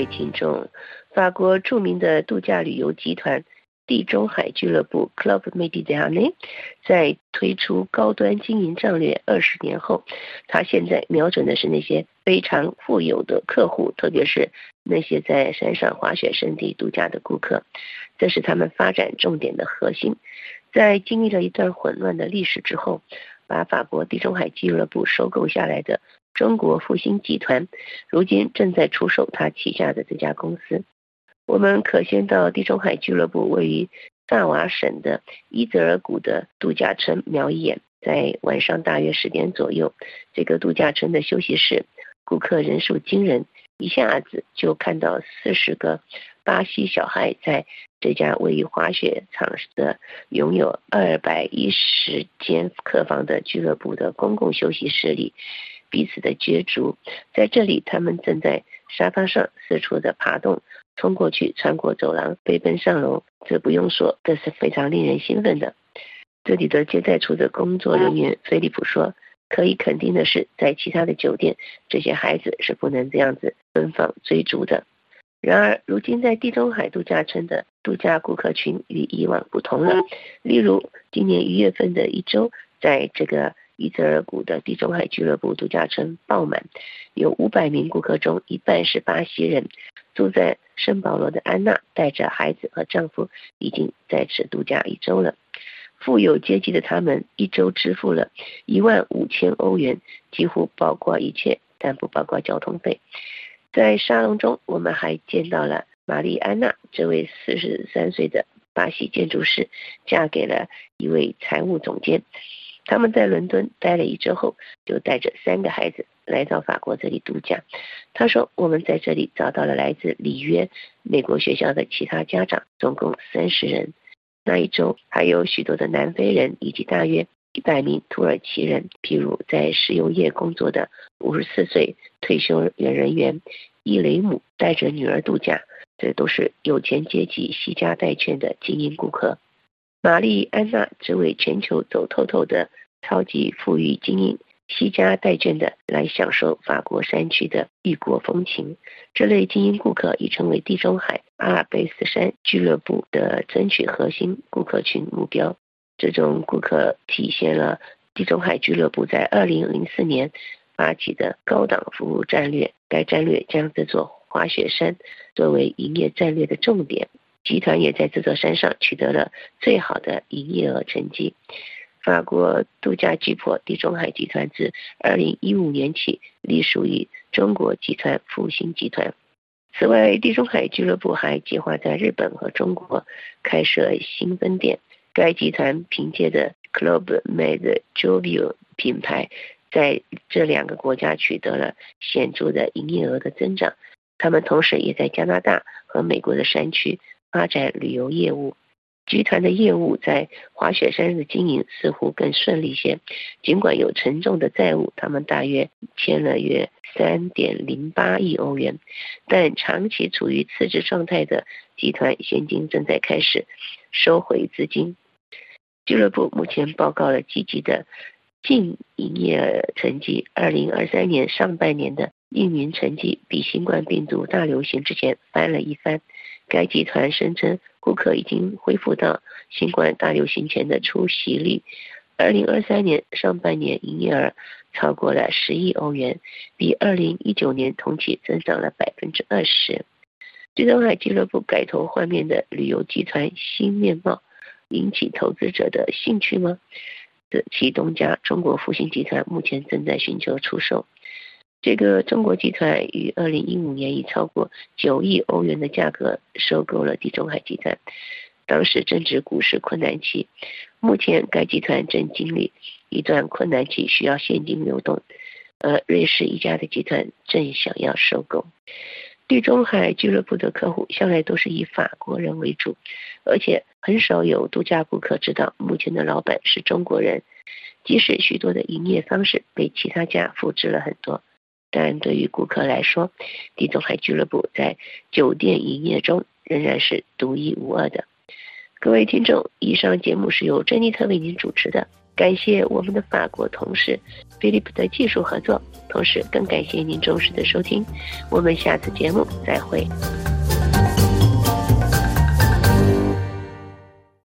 位听众，法国著名的度假旅游集团地中海俱乐部 Club m e d i t e r r a n e 在推出高端经营战略二十年后，他现在瞄准的是那些非常富有的客户，特别是那些在山上滑雪胜地度假的顾客，这是他们发展重点的核心。在经历了一段混乱的历史之后，把法国地中海俱乐部收购下来的。中国复兴集团如今正在出售他旗下的这家公司。我们可先到地中海俱乐部位于萨瓦省的伊泽尔谷的度假村瞄一眼。在晚上大约十点左右，这个度假村的休息室顾客人数惊人，一下子就看到四十个巴西小孩在这家位于滑雪场的、拥有二百一十间客房的俱乐部的公共休息室里。彼此的角逐，在这里，他们正在沙发上四处的爬动，冲过去，穿过走廊，飞奔上楼。这不用说，这是非常令人兴奋的。这里的接待处的工作人员菲利普说：“可以肯定的是，在其他的酒店，这些孩子是不能这样子奔放追逐的。然而，如今在地中海度假村的度假顾客群与以往不同了。例如，今年一月份的一周，在这个。”伊泽尔谷的地中海俱乐部度假村爆满，有五百名顾客中一半是巴西人。住在圣保罗的安娜带着孩子和丈夫已经在此度假一周了。富有阶级的他们一周支付了一万五千欧元，几乎包括一切，但不包括交通费。在沙龙中，我们还见到了玛丽安娜这位四十三岁的巴西建筑师，嫁给了一位财务总监。他们在伦敦待了一周后，就带着三个孩子来到法国这里度假。他说：“我们在这里找到了来自里约美国学校的其他家长，总共三十人。那一周还有许多的南非人以及大约一百名土耳其人，譬如在石油业工作的五十四岁退休人员伊雷姆带着女儿度假。这都是有钱阶级惜家带眷的精英顾客。玛丽安娜这位全球走透透的。”超级富裕精英，惜家带眷的来享受法国山区的异国风情。这类精英顾客已成为地中海阿尔卑斯山俱乐部的争取核心顾客群目标。这种顾客体现了地中海俱乐部在2004年发起的高档服务战略。该战略将这座滑雪山作为营业战略的重点。集团也在这座山上取得了最好的营业额成绩。法国度假巨擘地中海集团自2015年起隶属于中国集团复兴集团。此外，地中海俱乐部还计划在日本和中国开设新分店。该集团凭借着 Club Med Jovio 品牌，在这两个国家取得了显著的营业额的增长。他们同时也在加拿大和美国的山区发展旅游业务。集团的业务在滑雪山的经营似乎更顺利些，尽管有沉重的债务，他们大约欠了约三点零八亿欧元，但长期处于辞职状态的集团现金正在开始收回资金。俱乐部目前报告了积极的净营业成绩，二零二三年上半年的运营成绩比新冠病毒大流行之前翻了一番。该集团声称。顾客已经恢复到新冠大流行前的出席率。二零二三年上半年营业额超过了十亿欧元，比二零一九年同期增长了百分之二十。地中海俱乐部改头换面的旅游集团新面貌，引起投资者的兴趣吗？这其东家中国复兴集团目前正在寻求出售。这个中国集团于二零一五年以超过九亿欧元的价格收购了地中海集团，当时正值股市困难期，目前该集团正经历一段困难期，需要现金流动，而瑞士一家的集团正想要收购。地中海俱乐部的客户向来都是以法国人为主，而且很少有度假顾客知道目前的老板是中国人，即使许多的营业方式被其他家复制了很多。但对于顾客来说，地中海俱乐部在酒店营业中仍然是独一无二的。各位听众，以上节目是由珍妮特为您主持的，感谢我们的法国同事菲利普的技术合作。同时更感谢您忠实的收听，我们下次节目再会。